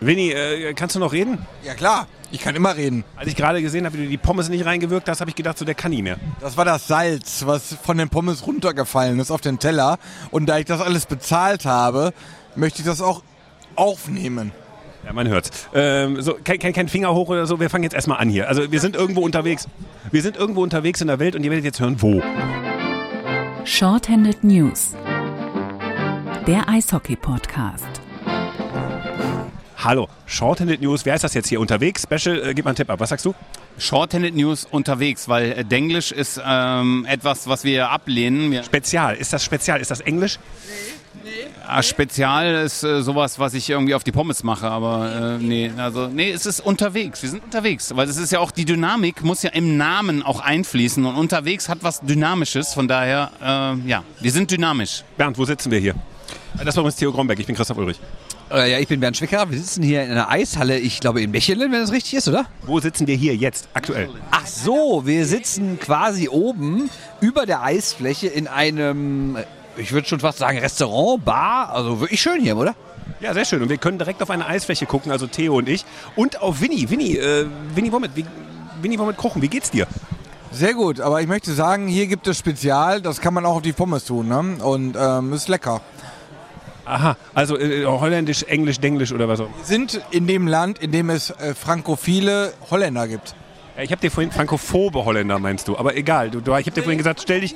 Winnie, äh, kannst du noch reden? Ja klar, ich kann immer reden. Als ich gerade gesehen habe, wie du die Pommes nicht reingewirkt hast, habe ich gedacht, so der kann nie mehr. Das war das Salz, was von den Pommes runtergefallen ist auf den Teller. Und da ich das alles bezahlt habe, möchte ich das auch aufnehmen. Ja, man hört's. Ähm, so, kein, kein, kein Finger hoch oder so, wir fangen jetzt erstmal an hier. Also wir sind irgendwo unterwegs. Wir sind irgendwo unterwegs in der Welt und ihr werdet jetzt hören, wo. Shorthanded News. Der Eishockey-Podcast. Hallo, Shorthanded News. Wer ist das jetzt hier unterwegs? Special, äh, gib mal einen Tipp ab. Was sagst du? Shorthanded News unterwegs, weil äh, Denglisch ist ähm, etwas, was wir ablehnen. Wir, Spezial. Ist das Spezial? Ist das Englisch? Ah, Spezial ist äh, sowas, was ich irgendwie auf die Pommes mache, aber äh, nee, also nee, es ist unterwegs. Wir sind unterwegs, weil es ist ja auch die Dynamik muss ja im Namen auch einfließen und unterwegs hat was Dynamisches. Von daher, äh, ja, wir sind dynamisch. Bernd, wo sitzen wir hier? Das war übrigens Theo Grombeck. Ich bin Christoph Ulrich. Äh, ja, ich bin Bernd Schwicker. Wir sitzen hier in einer Eishalle, ich glaube in Mechelen, wenn das richtig ist, oder? Wo sitzen wir hier jetzt, aktuell? Ach so, wir sitzen quasi oben über der Eisfläche in einem, ich würde schon fast sagen, Restaurant, Bar. Also wirklich schön hier, oder? Ja, sehr schön. Und wir können direkt auf eine Eisfläche gucken, also Theo und ich. Und auf Winnie. Winnie, äh, Winnie Womit, wie, Winnie Womit Kochen, wie geht's dir? Sehr gut, aber ich möchte sagen, hier gibt es Spezial, das kann man auch auf die Pommes tun, ne? Und ähm, ist lecker. Aha, also äh, Holländisch, Englisch, Denglisch oder was auch immer. Wir sind in dem Land, in dem es äh, frankophile Holländer gibt. Ja, Ich habe dir vorhin frankophobe Holländer meinst du, aber egal. Du, du, ich habe dir vorhin gesagt, stell dich,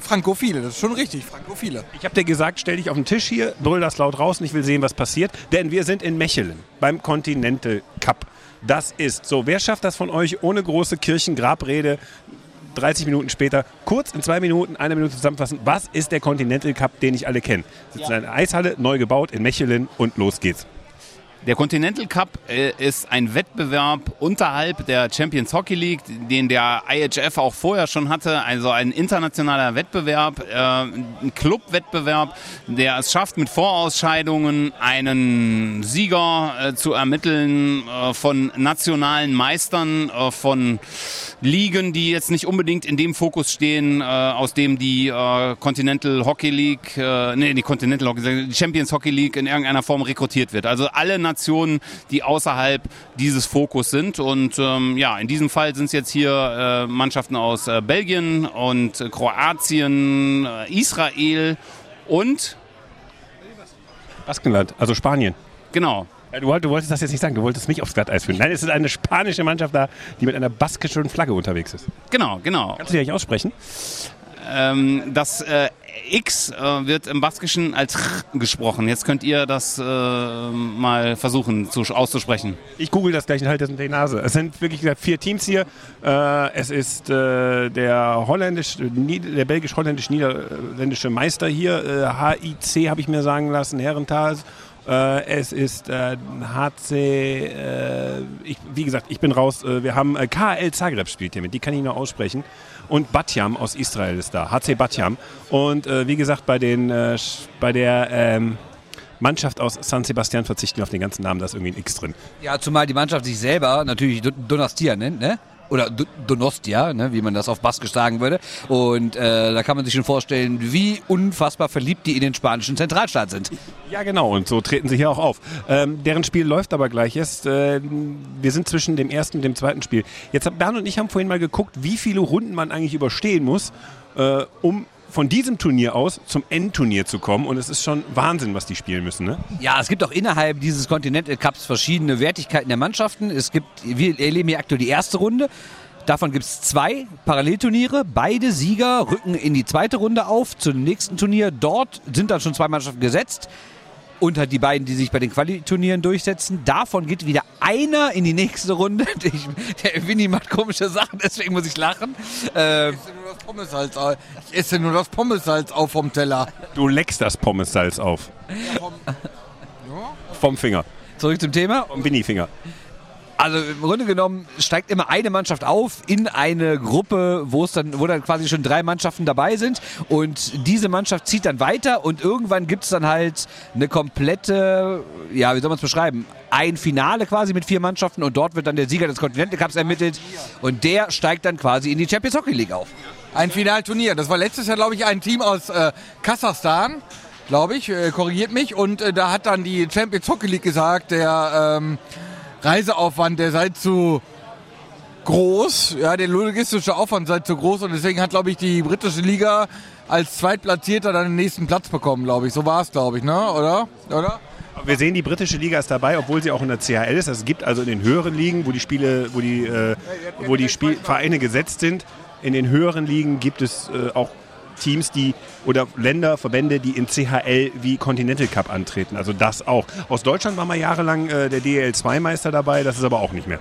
Frankophile, das ist schon richtig, frankophile. ich habe dir gesagt, stell dich auf den Tisch hier, brüll das laut raus und ich will sehen, was passiert, denn wir sind in Mechelen beim Continental Cup. Das ist so. Wer schafft das von euch ohne große Kirchengrabrede? 30 Minuten später, kurz in zwei Minuten, eine Minute zusammenfassen. Was ist der Continental Cup, den ich alle kenne? Sitzt in einer Eishalle, neu gebaut in Mechelen und los geht's. Der Continental Cup äh, ist ein Wettbewerb unterhalb der Champions Hockey League, den der IHF auch vorher schon hatte. Also ein internationaler Wettbewerb, äh, ein Clubwettbewerb, der es schafft, mit Vorausscheidungen einen Sieger äh, zu ermitteln von nationalen Meistern, von Ligen, die jetzt nicht unbedingt in dem Fokus stehen, aus dem die Continental Hockey League, nee, die Continental Hockey League, die Champions Hockey League in irgendeiner Form rekrutiert wird. Also alle Nationen, die außerhalb dieses Fokus sind. Und ähm, ja, in diesem Fall sind es jetzt hier äh, Mannschaften aus äh, Belgien und äh, Kroatien, Israel und Baskenland, also Spanien. genau. Ja, Du, du wolltest das jetzt nicht sagen, du wolltest mich aufs Glatteis führen. Nein, es ist eine spanische Mannschaft da, die mit einer baskischen Flagge unterwegs ist. Genau, genau. Kannst du die eigentlich aussprechen? Ähm, das äh, X äh, wird im Baskischen als R gesprochen. Jetzt könnt ihr das äh, mal versuchen zu, auszusprechen. Ich google das gleich und halte das unter die Nase. Es sind wirklich vier Teams hier. Äh, es ist äh, der holländisch, der belgisch-holländisch-niederländische Meister hier, äh, HIC habe ich mir sagen lassen, Herrenthal. Äh, es ist äh, HC, äh, ich, wie gesagt, ich bin raus. Äh, wir haben äh, KL Zagreb spielt hier mit, die kann ich noch aussprechen. Und Batjam aus Israel ist da, HC Batjam. Und äh, wie gesagt, bei, den, äh, bei der ähm, Mannschaft aus San Sebastian verzichten wir auf den ganzen Namen, da ist irgendwie ein X drin. Ja, zumal die Mannschaft sich selber natürlich Do- Donastia nennt, ne? Oder Do- Donostia, ne? wie man das auf Baskisch sagen würde. Und äh, da kann man sich schon vorstellen, wie unfassbar verliebt die in den spanischen Zentralstaat sind. Ja, genau, und so treten sie hier auch auf. Ähm, deren Spiel läuft aber gleich jetzt. Äh, wir sind zwischen dem ersten und dem zweiten Spiel. Jetzt haben Bernd und ich haben vorhin mal geguckt, wie viele Runden man eigentlich überstehen muss, äh, um von diesem Turnier aus zum Endturnier zu kommen. Und es ist schon Wahnsinn, was die spielen müssen. Ne? Ja, es gibt auch innerhalb dieses Continental Cups verschiedene Wertigkeiten der Mannschaften. Es gibt, wir erleben hier aktuell die erste Runde. Davon gibt es zwei Parallelturniere. Beide Sieger rücken in die zweite Runde auf zum nächsten Turnier. Dort sind dann schon zwei Mannschaften gesetzt. Halt die beiden, die sich bei den Qualiturnieren durchsetzen. Davon geht wieder einer in die nächste Runde. Ich, der Winnie macht komische Sachen, deswegen muss ich lachen. Äh, Ich esse nur das Pommessalz auf. Ich esse nur das Pommessalz auf vom Teller. Du leckst das Pommessalz auf. Vom Finger. zurück zum Thema. Vom Winnie-Finger. Also im Grunde genommen steigt immer eine Mannschaft auf in eine Gruppe, wo es dann, wo dann quasi schon drei Mannschaften dabei sind und diese Mannschaft zieht dann weiter und irgendwann gibt es dann halt eine komplette, ja, wie soll man es beschreiben, ein Finale quasi mit vier Mannschaften und dort wird dann der Sieger des Continental Cups ermittelt und der steigt dann quasi in die Champions Hockey League auf. Ein Finalturnier. Das war letztes Jahr, glaube ich, ein Team aus äh, Kasachstan. glaube ich, äh, korrigiert mich. Und äh, da hat dann die Champions Hockey League gesagt, der ähm, Reiseaufwand, der sei zu groß, ja, der logistische Aufwand sei zu groß und deswegen hat, glaube ich, die britische Liga als Zweitplatzierter dann den nächsten Platz bekommen, glaube ich. So war es, glaube ich, ne? Oder? Oder? Wir sehen, die britische Liga ist dabei, obwohl sie auch in der CHL ist. Also es gibt also in den höheren Ligen, wo die Spiele, wo die, äh, wo die Spiel Vereine gesetzt sind, in den höheren Ligen gibt es äh, auch Teams, die oder Länder, Verbände, die in CHL wie Continental Cup antreten. Also das auch. Aus Deutschland war mal jahrelang äh, der DL2-Meister dabei, das ist aber auch nicht mehr.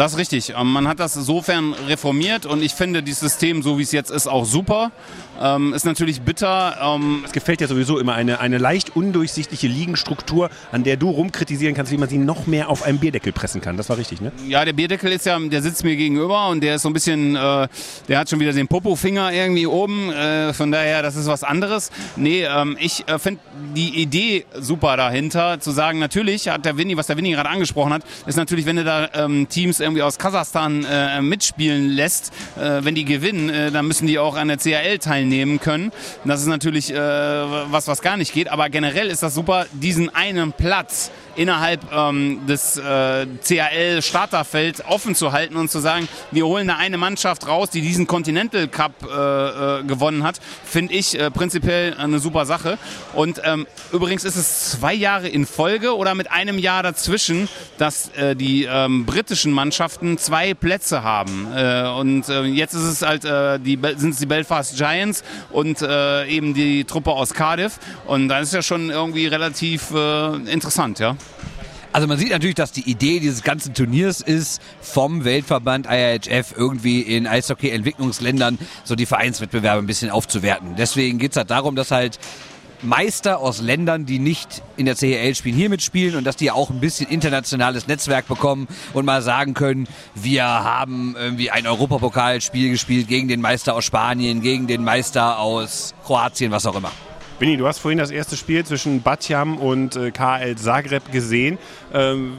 Das ist richtig. Ähm, Man hat das insofern reformiert und ich finde dieses System, so wie es jetzt ist, auch super. Ähm, ist natürlich bitter. Ähm, Es gefällt ja sowieso immer eine, eine leicht undurchsichtliche Ligenstruktur, an der du rumkritisieren kannst, wie man sie noch mehr auf einen Bierdeckel pressen kann. Das war richtig, ne? ja, der Bierdeckel ist ja, der sitzt mir gegenüber und der ist so ein bisschen, äh, der hat schon wieder den Popo-Finger irgendwie oben. Äh, von daher, das ist was anderes. Nee, ähm, ich äh, finde die Idee super dahinter, zu sagen, natürlich hat der Winnie, was der Winnie gerade angesprochen hat, ist natürlich, wenn du da ähm, Teams irgendwie aus Kasachstan äh, mitspielen lässt, äh, wenn die gewinnen, äh, dann müssen die auch an der CHL teilnehmen können. Das ist natürlich äh, was, was gar nicht geht. Aber generell ist das super, diesen einen Platz innerhalb ähm, des äh, CHL-Starterfelds offen zu halten und zu sagen, wir holen da eine Mannschaft raus, die diesen Continental Cup äh, äh, gewonnen hat, finde ich äh, prinzipiell eine super Sache. Und ähm, übrigens ist es zwei Jahre in Folge oder mit einem Jahr dazwischen, dass äh, die ähm, britischen Mannschaften zwei Plätze haben. Äh, und äh, jetzt ist es halt, äh, die, sind es die Belfast Giants und äh, eben die Truppe aus Cardiff. Und da ist ja schon irgendwie relativ äh, interessant, ja. Also man sieht natürlich, dass die Idee dieses ganzen Turniers ist, vom Weltverband IHF irgendwie in Eishockey-Entwicklungsländern so die Vereinswettbewerbe ein bisschen aufzuwerten. Deswegen geht's halt darum, dass halt Meister aus Ländern, die nicht in der CHL spielen, hier mitspielen und dass die auch ein bisschen internationales Netzwerk bekommen und mal sagen können, wir haben irgendwie ein Europapokalspiel gespielt gegen den Meister aus Spanien, gegen den Meister aus Kroatien, was auch immer. Winnie, du hast vorhin das erste Spiel zwischen Batjam und äh, KL Zagreb gesehen. Ähm,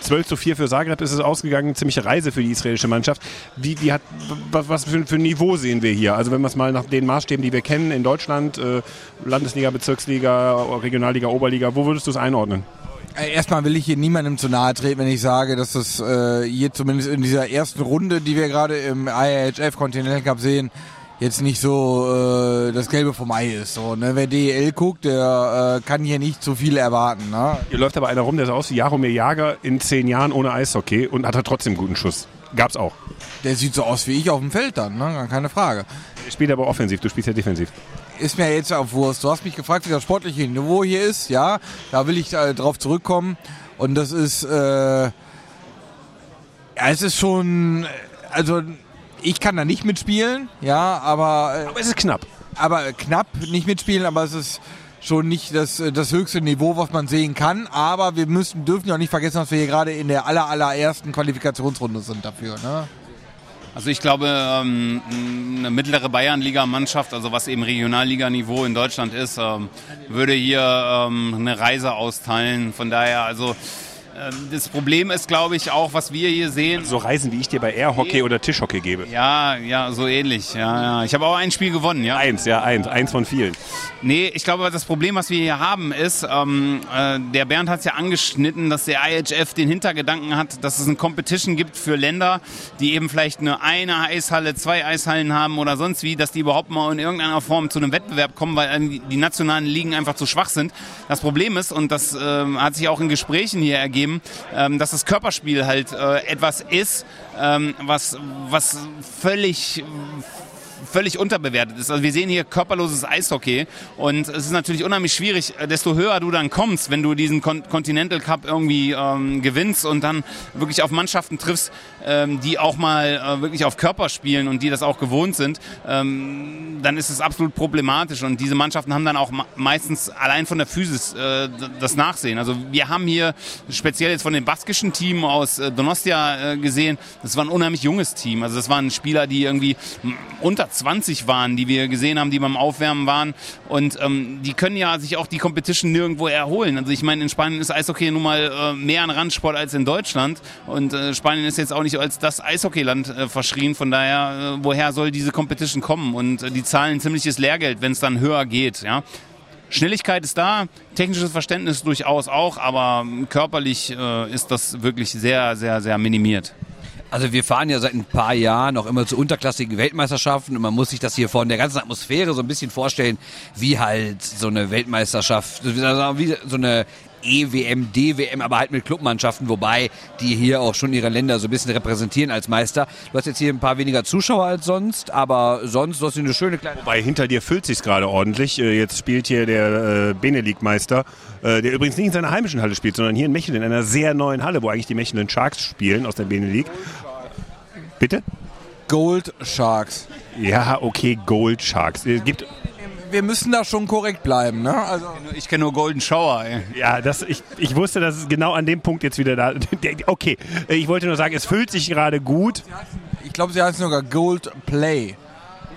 12 zu 4 für Zagreb ist es ausgegangen, ziemliche Reise für die israelische Mannschaft. Wie, wie hat, was, für, für ein Niveau sehen wir hier? Also wenn wir es mal nach den Maßstäben, die wir kennen in Deutschland, äh, Landesliga, Bezirksliga, Regionalliga, Oberliga, wo würdest du es einordnen? Äh, Erstmal will ich hier niemandem zu nahe treten, wenn ich sage, dass das hier zumindest in dieser ersten Runde, die wir gerade im IHF Continental Cup sehen, jetzt nicht so äh, das Gelbe vom Ei ist. So, ne? Wer DEL guckt, der äh, kann hier nicht zu viel erwarten. Ne? Hier läuft aber einer rum, der sah aus wie Jaromir Jager in zehn Jahren ohne Eishockey und hat trotzdem guten Schuss. Gab's auch. Der sieht so aus wie ich auf dem Feld dann, ne? Gar keine Frage. Er spielt aber offensiv, du spielst ja defensiv. Ist mir jetzt auf Wurst. Du hast mich gefragt, wie das sportliche Niveau hier ist. Ja, da will ich äh, drauf zurückkommen. Und das ist, äh, ja, es ist schon, äh, also ich kann da nicht mitspielen, ja, aber, äh, Aber es ist knapp. aber knapp nicht mitspielen, aber es ist schon nicht das, äh, das höchste Niveau, was man sehen kann. Aber wir müssen, dürfen ja auch nicht vergessen, dass wir hier gerade in der aller, allerersten Qualifikationsrunde sind dafür. Ne? Also ich glaube, ähm, eine mittlere Bayernliga-Mannschaft, also was eben Regionalliganiveau in Deutschland ist, ähm, würde hier ähm, eine Reise austeilen. Von daher, also das Problem ist, glaube ich, auch, was wir hier sehen. So Reisen, wie ich dir bei Airhockey oder Tischhockey gebe. Ja, ja, so ähnlich. Ja, ja. Ich habe auch ein Spiel gewonnen, ja. Eins, ja, eins. Eins von vielen. Nee, ich glaube, das Problem, was wir hier haben, ist, ähm, äh, der Bernd hat es ja angeschnitten, dass der IHF den Hintergedanken hat, dass es eine Competition gibt für Länder, die eben vielleicht eine eine Eishalle, zwei Eishallen haben oder sonst wie, dass die überhaupt mal in irgendeiner Form zu einem Wettbewerb kommen, weil ähm, die nationalen Ligen einfach zu schwach sind. Das Problem ist, und das ähm, hat sich auch in Gesprächen hier ergeben, ähm, dass das Körperspiel halt äh, etwas ist, ähm, was, was völlig völlig unterbewertet ist. Also wir sehen hier körperloses Eishockey und es ist natürlich unheimlich schwierig, äh, desto höher du dann kommst, wenn du diesen Con Continental Cup irgendwie ähm, gewinnst und dann wirklich auf Mannschaften triffst, ähm, die auch mal äh, wirklich auf Körper spielen und die das auch gewohnt sind, ähm, dann ist es absolut problematisch und diese Mannschaften haben dann auch meistens allein von der Physis äh, das Nachsehen. Also wir haben hier speziell jetzt von dem baskischen Team aus äh, Donostia äh, gesehen, das war ein unheimlich junges Team. Also das waren Spieler, die irgendwie unter 20 waren, die wir gesehen haben, die beim Aufwärmen waren. Und ähm, die können ja sich auch die Competition nirgendwo erholen. Also ich meine, in Spanien ist Eishockey nun mal äh, mehr ein Randsport als in Deutschland. Und äh, Spanien ist jetzt auch nicht als das Eishockeyland äh, verschrien. Von daher, äh, woher soll diese Competition kommen? Und äh, die zahlen ziemliches Lehrgeld, wenn es dann höher geht. Ja? Schnelligkeit ist da, technisches Verständnis durchaus auch, aber körperlich äh, ist das wirklich sehr, sehr, sehr minimiert. Also wir fahren ja seit ein paar Jahren auch immer zu unterklassigen Weltmeisterschaften und man muss sich das hier von der ganzen Atmosphäre so ein bisschen vorstellen, wie halt so eine Weltmeisterschaft, wie so eine EWM, DWM, aber halt mit Clubmannschaften, wobei die hier auch schon ihre Länder so ein bisschen repräsentieren als Meister. Du hast jetzt hier ein paar weniger Zuschauer als sonst, aber sonst hast du eine schöne kleine... Wobei hinter dir füllt sich gerade ordentlich. Äh, Jetzt spielt hier der äh, Benelink-Meister, äh, der übrigens nicht in seiner heimischen Halle spielt, sondern hier in Mechelen, in einer sehr neuen Halle, wo eigentlich die Mechelen Sharks spielen aus der Benelink. Bitte? Gold Sharks. Ja, okay, Gold Sharks. Es gibt Wir müssen da schon korrekt bleiben, ne? Also Ich kenne nur Golden Shower. Ey. Ja, das, ich, ich wusste, dass es genau an dem Punkt jetzt wieder da. Okay, ich wollte nur sagen, es füllt sich gerade gut. ich glaube, sie heißen sogar Gold Play.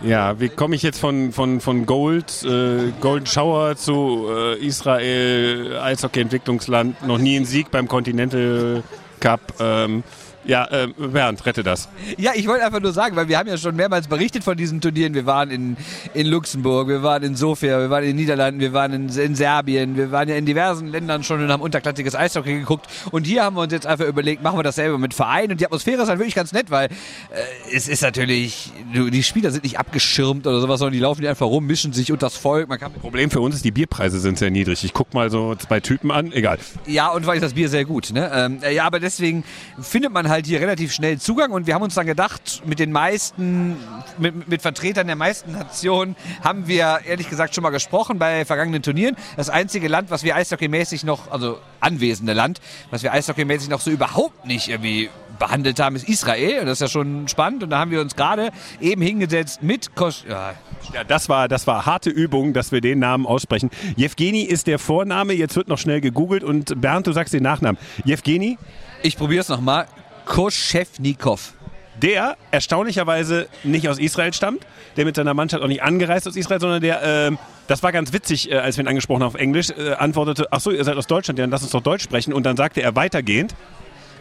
Ja, wie komme ich jetzt von, von, von Gold, äh, Golden Shower zu äh, Israel, Eishockey-Entwicklungsland, noch nie ein Sieg beim Continental Cup. Ähm, ja, äh, Bernd, rette das. Ja, ich wollte einfach nur sagen, weil wir haben ja schon mehrmals berichtet von diesen Turnieren. Wir waren in, in Luxemburg, wir waren in Sofia, wir waren in den Niederlanden, wir waren in, in Serbien, wir waren ja in diversen Ländern schon und haben unterklassiges Eishockey geguckt. Und hier haben wir uns jetzt einfach überlegt, machen wir das selber mit Verein. Und die Atmosphäre ist halt wirklich ganz nett, weil äh, es ist natürlich, die Spieler sind nicht abgeschirmt oder sowas, sondern die laufen hier einfach rum, mischen sich unter das Volk. Man kann Problem für uns ist, die Bierpreise sind sehr niedrig. Ich guck mal so zwei Typen an, egal. Ja, und weil ich das Bier sehr gut. Ne? Ähm, äh, ja, aber deswegen findet man halt hier relativ schnell Zugang und wir haben uns dann gedacht, mit den meisten, mit, mit Vertretern der meisten Nationen haben wir ehrlich gesagt schon mal gesprochen bei vergangenen Turnieren. Das einzige Land, was wir eishockeymäßig noch, also anwesende Land, was wir eishockeymäßig noch so überhaupt nicht irgendwie behandelt haben, ist Israel. Und das ist ja schon spannend. Und da haben wir uns gerade eben hingesetzt mit Kosch. Ja, Ja, das war, das war harte Übung, dass wir den Namen aussprechen. Jewgeni ist der Vorname, jetzt wird noch schnell gegoogelt und Bernd, du sagst den Nachnamen. Jewgeni, ich probiere es nochmal. Koschewnikow. der erstaunlicherweise nicht aus Israel stammt, der mit seiner Mannschaft auch nicht angereist aus Israel, sondern der, ähm, das war ganz witzig, äh, als wir ihn angesprochen haben auf Englisch, äh, antwortete, ach so, ihr seid aus Deutschland, ja, dann lass uns doch Deutsch sprechen. Und dann sagte er weitergehend,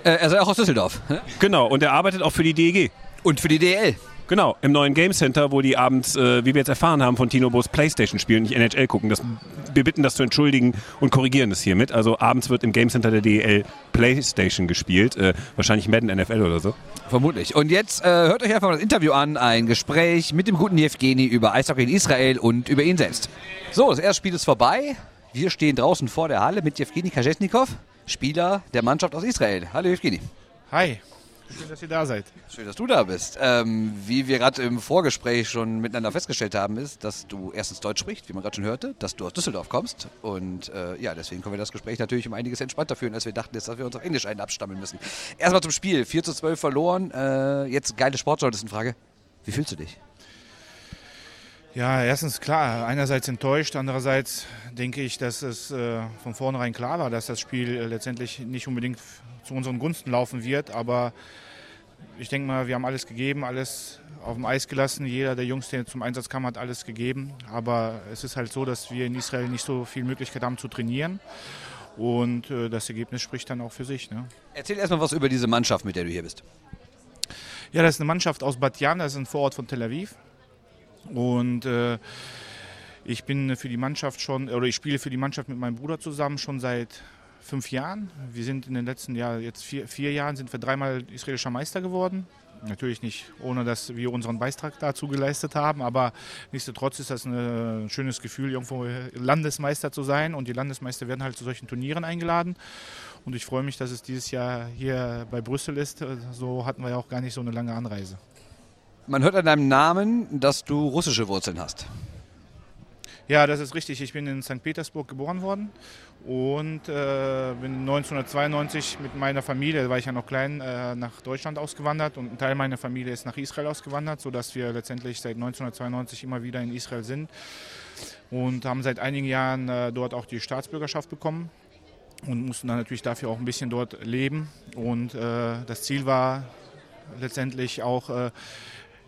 Äh, er sei auch aus Düsseldorf. genau, und er arbeitet auch für die DEG. Und für die DL. Genau, im neuen Game Center, wo die abends, äh, wie wir jetzt erfahren haben, von Tino Bos Playstation spielen, nicht NHL gucken. Das, wir bitten das zu entschuldigen und korrigieren das hiermit. Also abends wird im Game Center der DEL Playstation gespielt. Äh, wahrscheinlich Madden NFL oder so. Vermutlich. Und jetzt äh, hört euch einfach mal das Interview an, ein Gespräch mit dem guten Jewgeni über Eishockey in Israel und über ihn selbst. So, das erste Spiel ist vorbei. Wir stehen draußen vor der Halle mit Jewgeni Kajesnikov, Spieler der Mannschaft aus Israel. Hallo Jewgeni. Hi, schön, dass ihr da seid. Schön, dass du da bist. Ähm, wie wir gerade im Vorgespräch schon miteinander festgestellt haben, ist, dass du erstens Deutsch sprichst, wie man gerade schon hörte, dass du aus Düsseldorf kommst. Und äh, ja, deswegen können wir das Gespräch natürlich um einiges entspannter führen, als wir dachten, jetzt, dass wir uns auf Englisch einen abstammeln müssen. Erstmal zum Spiel. 4 zu 12 verloren. Äh, jetzt geile Sportjournalistenfrage. Wie fühlst du dich? Ja, erstens klar, einerseits enttäuscht, andererseits denke ich, dass es äh, von vornherein klar war, dass das Spiel äh, letztendlich nicht unbedingt zu unseren Gunsten laufen wird. Aber ich denke mal, wir haben alles gegeben, alles auf dem Eis gelassen. Jeder der Jungs, der zum Einsatz kam, hat alles gegeben. Aber es ist halt so, dass wir in Israel nicht so viel Möglichkeit haben zu trainieren. Und äh, das Ergebnis spricht dann auch für sich. Ne? Erzähl erstmal was über diese Mannschaft, mit der du hier bist. Ja, das ist eine Mannschaft aus Bat Yam, das ist ein Vorort von Tel Aviv. Und äh, ich bin für die Mannschaft schon, oder ich spiele für die Mannschaft mit meinem Bruder zusammen schon seit fünf Jahren. Wir sind in den letzten Jahren, jetzt vier, vier Jahren, sind wir dreimal israelischer Meister geworden. Natürlich nicht, ohne dass wir unseren Beitrag dazu geleistet haben, aber nichtsdestotrotz ist das ein schönes Gefühl, irgendwo Landesmeister zu sein. Und die Landesmeister werden halt zu solchen Turnieren eingeladen. Und ich freue mich, dass es dieses Jahr hier bei Brüssel ist. So hatten wir ja auch gar nicht so eine lange Anreise. Man hört an deinem Namen, dass du russische Wurzeln hast. Ja, das ist richtig. Ich bin in St. Petersburg geboren worden und äh, bin 1992 mit meiner Familie, da war ich ja noch klein, äh, nach Deutschland ausgewandert und ein Teil meiner Familie ist nach Israel ausgewandert, sodass wir letztendlich seit 1992 immer wieder in Israel sind und haben seit einigen Jahren äh, dort auch die Staatsbürgerschaft bekommen und mussten dann natürlich dafür auch ein bisschen dort leben. Und äh, das Ziel war letztendlich auch äh,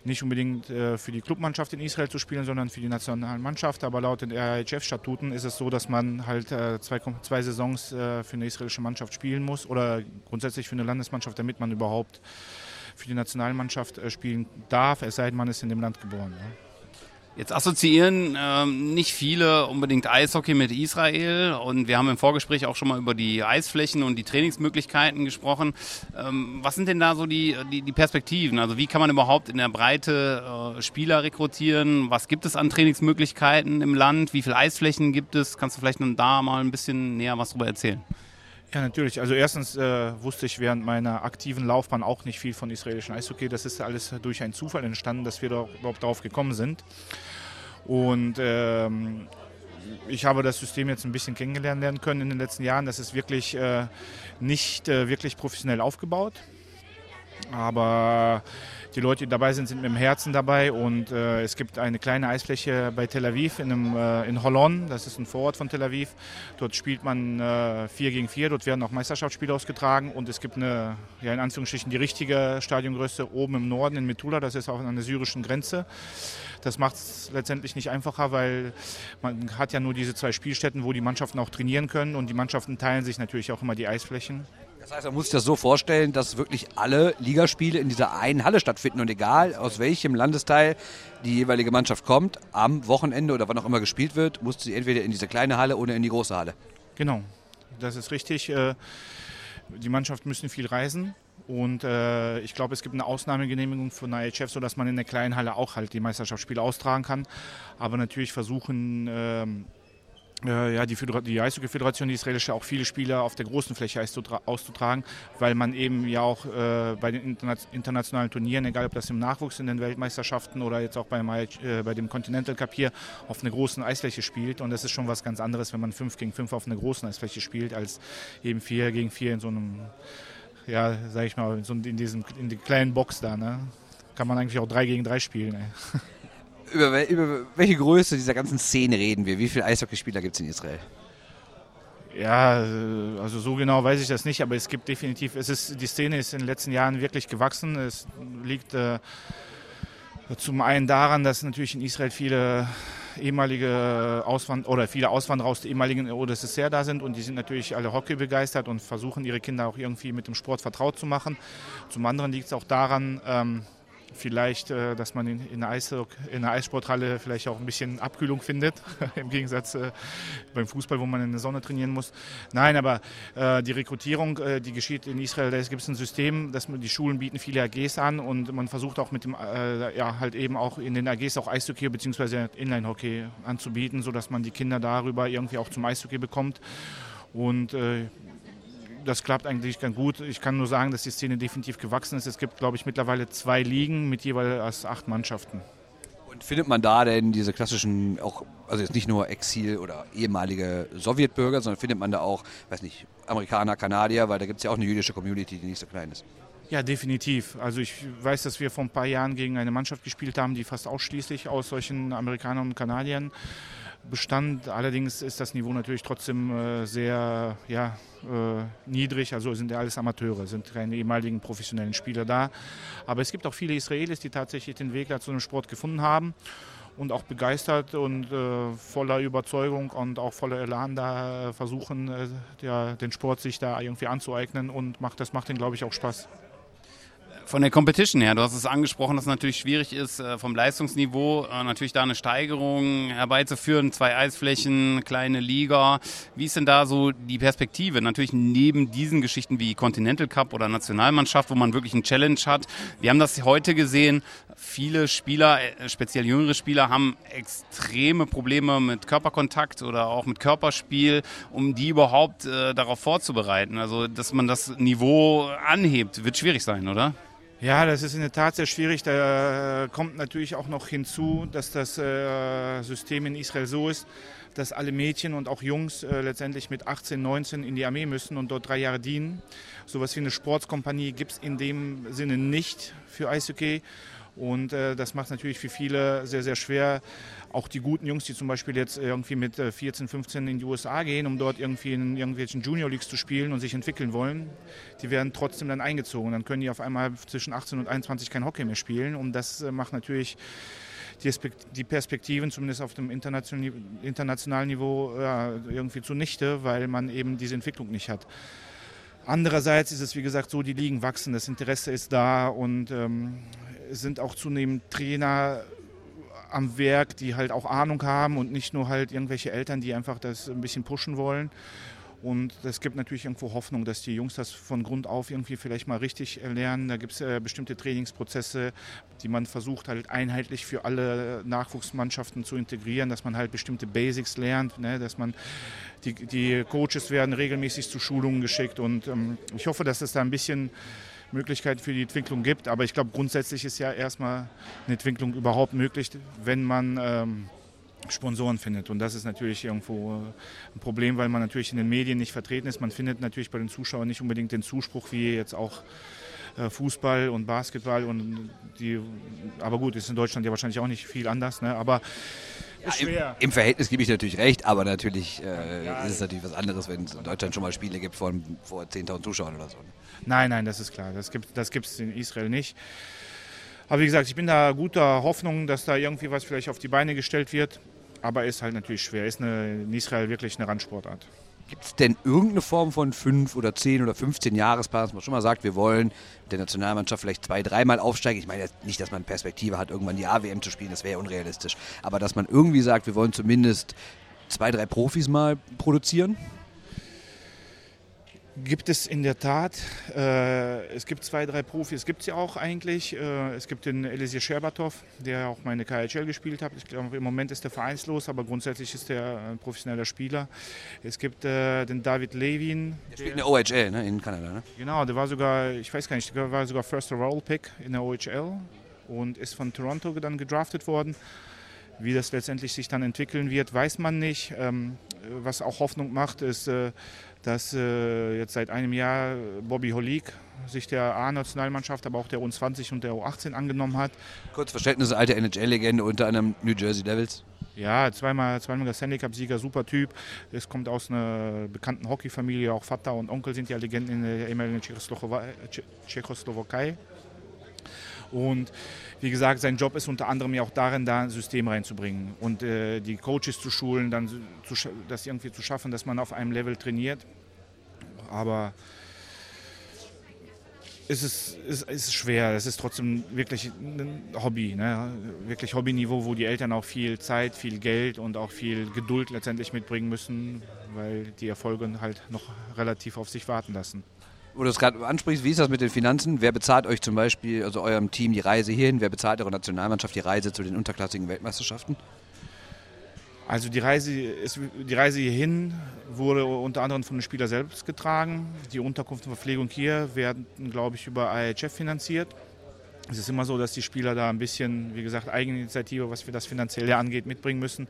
nicht unbedingt äh, für die Clubmannschaft in Israel zu spielen, sondern für die Nationalmannschaft. Aber laut den RHF-Statuten ist es so, dass man halt äh, zwei, zwei Saisons äh, für eine israelische Mannschaft spielen muss oder grundsätzlich für eine Landesmannschaft, damit man überhaupt für die Nationalmannschaft äh, spielen darf, es sei denn, man ist in dem Land geboren. Ja. Jetzt assoziieren ähm, nicht viele unbedingt Eishockey mit Israel und wir haben im Vorgespräch auch schon mal über die Eisflächen und die Trainingsmöglichkeiten gesprochen. Ähm, was sind denn da so die, die, die, Perspektiven? Also wie kann man überhaupt in der Breite äh, Spieler rekrutieren? Was gibt es an Trainingsmöglichkeiten im Land? Wie viele Eisflächen gibt es? Kannst du vielleicht da mal ein bisschen näher was darüber erzählen? Ja, natürlich. Also erstens äh, wusste ich während meiner aktiven Laufbahn auch nicht viel von israelischen Eishockey. Das ist alles durch einen Zufall entstanden, dass wir da überhaupt darauf gekommen sind. Und ähm, ich habe das System jetzt ein bisschen kennengelernt lernen können in den letzten Jahren. Das ist wirklich äh, nicht äh, wirklich professionell aufgebaut. Aber die Leute, die dabei sind, sind mit dem Herzen dabei und äh, es gibt eine kleine Eisfläche bei Tel Aviv in, einem, äh, in Holon, das ist ein Vorort von Tel Aviv. Dort spielt man äh, 4 gegen 4, dort werden auch Meisterschaftsspiele ausgetragen und es gibt eine, ja in Anführungsstrichen, die richtige Stadiongröße oben im Norden in Metula, das ist auch an der syrischen Grenze. Das macht es letztendlich nicht einfacher, weil man hat ja nur diese zwei Spielstätten, wo die Mannschaften auch trainieren können und die Mannschaften teilen sich natürlich auch immer die Eisflächen. Das heißt, man muss sich das so vorstellen, dass wirklich alle Ligaspiele in dieser einen Halle stattfinden und egal aus welchem Landesteil die jeweilige Mannschaft kommt, am Wochenende oder wann auch immer gespielt wird, muss sie entweder in diese kleine Halle oder in die große Halle. Genau, das ist richtig. Äh, die Mannschaften müssen viel reisen. Und äh, ich glaube, es gibt eine Ausnahmegenehmigung von der IHF, sodass man in der kleinen Halle auch halt die Meisterschaftsspiele austragen kann. Aber natürlich versuchen ähm, äh, ja, die, die Eishockey-Föderation, die israelische, auch viele Spieler auf der großen Fläche auszutragen, weil man eben ja auch äh, bei den internationalen Turnieren, egal ob das im Nachwuchs in den Weltmeisterschaften oder jetzt auch beim, äh, bei dem Continental Cup hier, auf einer großen Eisfläche spielt. Und das ist schon was ganz anderes, wenn man 5 gegen 5 auf einer großen Eisfläche spielt, als eben 4 gegen 4 in so einem, ja, sag ich mal, in, in, diesem, in der kleinen Box da. Ne? Kann man eigentlich auch 3 gegen 3 spielen. Ey. über, über welche Größe dieser ganzen Szene reden wir? Wie viele Eishockeyspieler gibt es in Israel? Ja, also so genau weiß ich das nicht, aber es gibt definitiv, es ist, die Szene ist in den letzten Jahren wirklich gewachsen. Es liegt äh, zum einen daran, dass natürlich in Israel viele ehemalige Auswand oder viele Auswanderer aus der ehemaligen UdSSR da sind und die sind natürlich alle Hockey begeistert und versuchen ihre Kinder auch irgendwie mit dem Sport vertraut zu machen. Zum anderen liegt es auch daran, ähm, vielleicht, äh, dass man in, der Eis, in der Eissporthalle vielleicht auch ein bisschen Abkühlung findet, im Gegensatz äh, beim Fußball, wo man in der Sonne trainieren muss. Nein, aber äh, die Rekrutierung, die geschieht in Israel, da gibt es ein System, dass die Schulen bieten viele AGs an und man versucht auch mit dem, ja, halt eben auch in den AGs auch Eishockey bzw. Inline-Hockey anzubieten, sodass man die Kinder darüber irgendwie auch zum Eishockey bekommt. Und äh, das klappt eigentlich ganz gut. Ich kann nur sagen, dass die Szene definitiv gewachsen ist. Es gibt, glaube ich, mittlerweile zwei Ligen mit jeweils acht Mannschaften. Und findet man da denn diese klassischen, auch, also jetzt nicht nur Exil- oder ehemalige Sowjetbürger, sondern findet man da auch, weiß nicht, Amerikaner, Kanadier, weil da gibt es ja auch eine jüdische Community, die nicht so klein ist. Ja, definitiv. Also ich weiß, dass wir vor ein paar Jahren gegen eine Mannschaft gespielt haben, die fast ausschließlich aus solchen Amerikanern und Kanadiern bestand. Allerdings ist das Niveau natürlich trotzdem äh, sehr ja, äh, niedrig. Also sind ja alles Amateure, sind keine ehemaligen professionellen Spieler da. Aber es gibt auch viele Israelis, die tatsächlich den Weg zu dem Sport gefunden haben und auch begeistert und äh, voller Überzeugung und auch voller Elan da versuchen, äh, der, den Sport sich da irgendwie anzueignen und macht, das macht ihnen, glaube ich, auch Spaß. Von der Competition her, du hast es angesprochen, dass es natürlich schwierig ist, äh, vom Leistungsniveau äh, natürlich da eine Steigerung herbeizuführen. Zwei Eisflächen, kleine Liga. Wie ist denn da so die Perspektive? Natürlich neben diesen Geschichten wie Continental Cup oder Nationalmannschaft, wo man wirklich einen Challenge hat. Wir haben das heute gesehen. Viele Spieler, äh, speziell jüngere Spieler, haben extreme Probleme mit Körperkontakt oder auch mit Körperspiel, um die überhaupt äh, darauf vorzubereiten. Also, dass man das Niveau anhebt, wird schwierig sein, oder? Ja, das ist in der Tat sehr schwierig. Da kommt natürlich auch noch hinzu, dass das äh, System in Israel so ist, dass alle Mädchen und auch Jungs äh, letztendlich mit 18, 19 in die Armee müssen und dort drei Jahre dienen. So etwas wie eine Sportskompanie gibt es in dem Sinne nicht für Eishockey. Und äh, das macht natürlich für viele sehr, sehr schwer. Auch die guten Jungs, die zum Beispiel jetzt irgendwie mit 14, äh, 15 in die USA gehen, um dort irgendwie in irgendwelchen Junior Leagues zu spielen und sich entwickeln wollen, die werden trotzdem dann eingezogen. Dann können die auf einmal zwischen 18 und 21 kein Hockey mehr spielen. Und das äh, macht natürlich die Perspektiven, zumindest auf dem internationalen Niveau, irgendwie zunichte, weil man eben diese Entwicklung nicht hat. Andererseits ist es, wie gesagt, so, die Ligen wachsen, das Interesse ist da und ähm, es sind auch zunehmend Trainer am Werk, die halt auch Ahnung haben und nicht nur halt irgendwelche Eltern, die einfach das ein bisschen pushen wollen. Und es gibt natürlich irgendwo Hoffnung, dass die Jungs das von Grund auf irgendwie vielleicht mal richtig lernen. Da gibt es äh, bestimmte Trainingsprozesse, die man versucht halt einheitlich für alle Nachwuchsmannschaften zu integrieren, dass man halt bestimmte Basics lernt, ne? dass man die, die Coaches werden regelmäßig zu Schulungen geschickt und ähm, ich hoffe, dass es da ein bisschen Möglichkeiten für die Entwicklung gibt. Aber ich glaube, grundsätzlich ist ja erstmal eine Entwicklung überhaupt möglich, wenn man ähm, Sponsoren findet. Und das ist natürlich irgendwo ein Problem, weil man natürlich in den Medien nicht vertreten ist. Man findet natürlich bei den Zuschauern nicht unbedingt den Zuspruch, wie jetzt auch äh, Fußball und Basketball und die, aber gut, ist in Deutschland ja wahrscheinlich auch nicht viel anders, ne? aber ist Im. Im Verhältnis gebe ich natürlich recht, aber natürlich äh, ist es natürlich was anderes, wenn es in Deutschland schon mal Spiele gibt von vor 10.000 Zuschauern oder so. Nein, nein, das ist klar. Das gibt es das in Israel nicht. Aber wie gesagt, ich bin da guter Hoffnung, dass da irgendwie was vielleicht auf die Beine gestellt wird. Aber ist halt natürlich schwer. Ist eine, in Israel wirklich eine Randsportart. Gibt es denn irgendeine Form von 5 oder 10 oder 15 Jahresplan, dass man schon mal sagt, wir wollen mit der Nationalmannschaft vielleicht zwei, dreimal aufsteigen? Ich meine nicht, dass man Perspektive hat, irgendwann die AWM zu spielen, das wäre ja unrealistisch. Aber dass man irgendwie sagt, wir wollen zumindest zwei, drei Profis mal produzieren? Gibt es in der Tat. Äh, es gibt zwei, drei Profis, es gibt sie auch eigentlich. Äh, es gibt den Elisir Scherbatov, der auch meine KHL gespielt hat. Ich glaube, im Moment ist er vereinslos, aber grundsätzlich ist er ein professioneller Spieler. Es gibt äh, den David Levin. Der spielt in der OHL ne, in Kanada. Ne? Genau, der war sogar, ich weiß gar nicht, der war sogar First Overall Pick in der OHL und ist von Toronto dann gedraftet worden. Wie das letztendlich sich dann entwickeln wird, weiß man nicht. Ähm, was auch Hoffnung macht, ist, äh, dass äh, jetzt seit einem Jahr Bobby Holik sich der A-Nationalmannschaft, aber auch der U20 und der U18 angenommen hat. Kurz Verständnis, alte NHL-Legende, unter anderem New Jersey Devils. Ja, zweimal, zweimal Stanley Cup-Sieger, super Typ. Es kommt aus einer bekannten Hockeyfamilie, auch Vater und Onkel sind ja Legenden in der ehemaligen Tschechoslowakei. Und wie gesagt, sein Job ist unter anderem ja auch darin, da ein System reinzubringen und äh, die Coaches zu schulen, dann zu, das irgendwie zu schaffen, dass man auf einem Level trainiert. Aber es ist, es ist schwer, es ist trotzdem wirklich ein Hobby, ne? wirklich Hobbyniveau, wo die Eltern auch viel Zeit, viel Geld und auch viel Geduld letztendlich mitbringen müssen, weil die Erfolge halt noch relativ auf sich warten lassen wo du es gerade ansprichst, wie ist das mit den Finanzen? Wer bezahlt euch zum Beispiel, also eurem Team, die Reise hierhin? Wer bezahlt eure Nationalmannschaft die Reise zu den unterklassigen Weltmeisterschaften? Also die Reise, ist, die Reise hierhin wurde unter anderem von den Spielern selbst getragen. Die Unterkunft und Verpflegung hier werden, glaube ich, über IHF finanziert. Es ist immer so, dass die Spieler da ein bisschen, wie gesagt, Eigeninitiative, was wir das Finanzielle angeht, mitbringen müssen.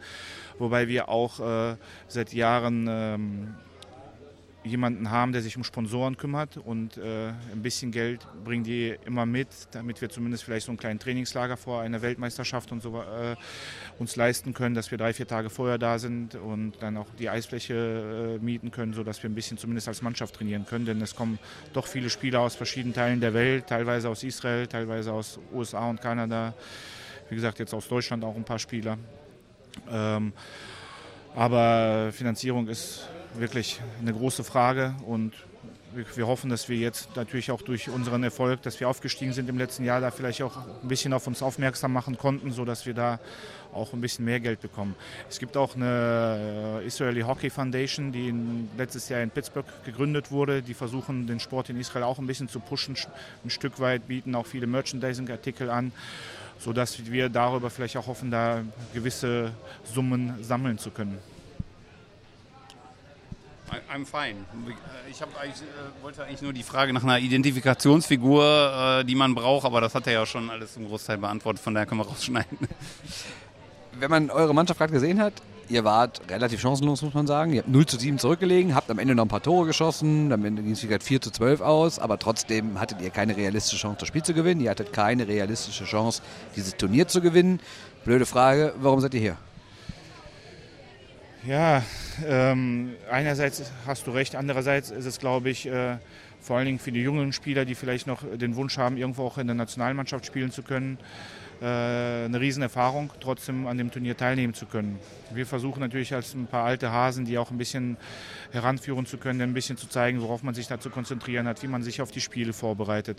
Wobei wir auch äh, seit Jahren ähm, jemanden haben, der sich um Sponsoren kümmert und äh, ein bisschen Geld bringen die immer mit, damit wir zumindest vielleicht so einen kleinen Trainingslager vor einer Weltmeisterschaft und so äh, uns leisten können, dass wir drei, vier Tage vorher da sind und dann auch die Eisfläche äh, mieten können, sodass wir ein bisschen zumindest als Mannschaft trainieren können. Denn es kommen doch viele Spieler aus verschiedenen Teilen der Welt, teilweise aus Israel, teilweise aus USA und Kanada. Wie gesagt, jetzt aus Deutschland auch ein paar Spieler. Ähm, aber Finanzierung ist wirklich eine große Frage und wir hoffen, dass wir jetzt natürlich auch durch unseren Erfolg, dass wir aufgestiegen sind im letzten Jahr, da vielleicht auch ein bisschen auf uns aufmerksam machen konnten, sodass wir da auch ein bisschen mehr Geld bekommen. Es gibt auch eine äh, Israeli Hockey Foundation, die letztes Jahr in Pittsburgh gegründet wurde. Die versuchen, den Sport in Israel auch ein bisschen zu pushen, ein Stück weit, bieten auch viele Merchandising-Artikel an, sodass wir darüber vielleicht auch hoffen, da gewisse Summen sammeln zu können. I'm fine. Ich eigentlich, äh, wollte eigentlich nur die Frage nach einer Identifikationsfigur, äh, die man braucht, aber das hat er ja schon alles im Großteil beantwortet, von daher können wir rausschneiden. Wenn man eure Mannschaft gerade gesehen hat, ihr wart relativ chancenlos, muss man sagen. Ihr habt 0 zu 7 zurückgelegen, habt am Ende noch ein paar Tore geschossen, am Ende ging es wieder 4 zu 12 aus, aber trotzdem hattet ihr keine realistische Chance, das Spiel zu gewinnen. Ihr hattet keine realistische Chance, dieses Turnier zu gewinnen. Blöde Frage, warum seid ihr hier? Ja, ähm, einerseits hast du recht, andererseits ist es, glaube ich, äh, vor allen Dingen für die jungen Spieler, die vielleicht noch den Wunsch haben, irgendwo auch in der Nationalmannschaft spielen zu können, äh, eine Riesenerfahrung, trotzdem an dem Turnier teilnehmen zu können. Wir versuchen natürlich als ein paar alte Hasen, die auch ein bisschen heranführen zu können, ein bisschen zu zeigen, worauf man sich da zu konzentrieren hat, wie man sich auf die Spiele vorbereitet.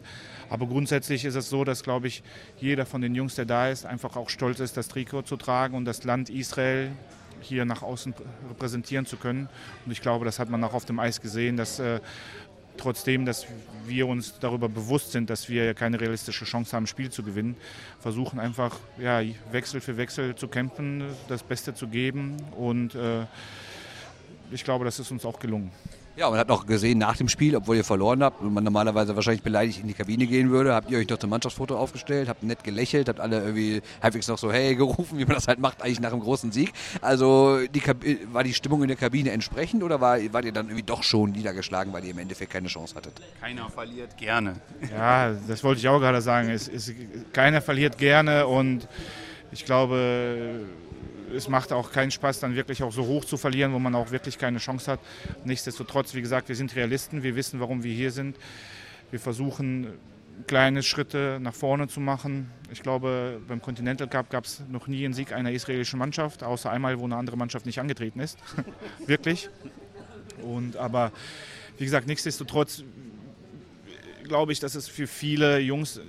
Aber grundsätzlich ist es so, dass, glaube ich, jeder von den Jungs, der da ist, einfach auch stolz ist, das Trikot zu tragen und das Land Israel hier nach außen repräsentieren zu können. Und ich glaube, das hat man auch auf dem Eis gesehen, dass äh, trotzdem, dass wir uns darüber bewusst sind, dass wir keine realistische Chance haben, Spiel zu gewinnen, versuchen einfach ja, Wechsel für Wechsel zu kämpfen, das Beste zu geben und äh, ich glaube, das ist uns auch gelungen. Ja, man hat noch gesehen nach dem Spiel, obwohl ihr verloren habt und man normalerweise wahrscheinlich beleidigt in die Kabine gehen würde, habt ihr euch noch zum Mannschaftsfoto aufgestellt, habt nett gelächelt, habt alle irgendwie halbwegs noch so hey gerufen, wie man das halt macht eigentlich nach einem großen Sieg. Also die war die Stimmung in der Kabine entsprechend oder war, wart ihr dann irgendwie doch schon niedergeschlagen, weil ihr im Endeffekt keine Chance hattet? Keiner verliert gerne. Ja, das wollte ich auch gerade sagen. Es, es, keiner verliert gerne und ich glaube, es macht auch keinen Spaß, dann wirklich auch so hoch zu verlieren, wo man auch wirklich keine Chance hat. Nichtsdestotrotz, wie gesagt, wir sind Realisten, wir wissen, warum wir hier sind. Wir versuchen kleine Schritte nach vorne zu machen. Ich glaube, beim Continental Cup gab es noch nie einen Sieg einer israelischen Mannschaft, außer einmal, wo eine andere Mannschaft nicht angetreten ist. Wirklich. Und aber wie gesagt, nichtsdestotrotz glaube ich, dass es für viele Jungs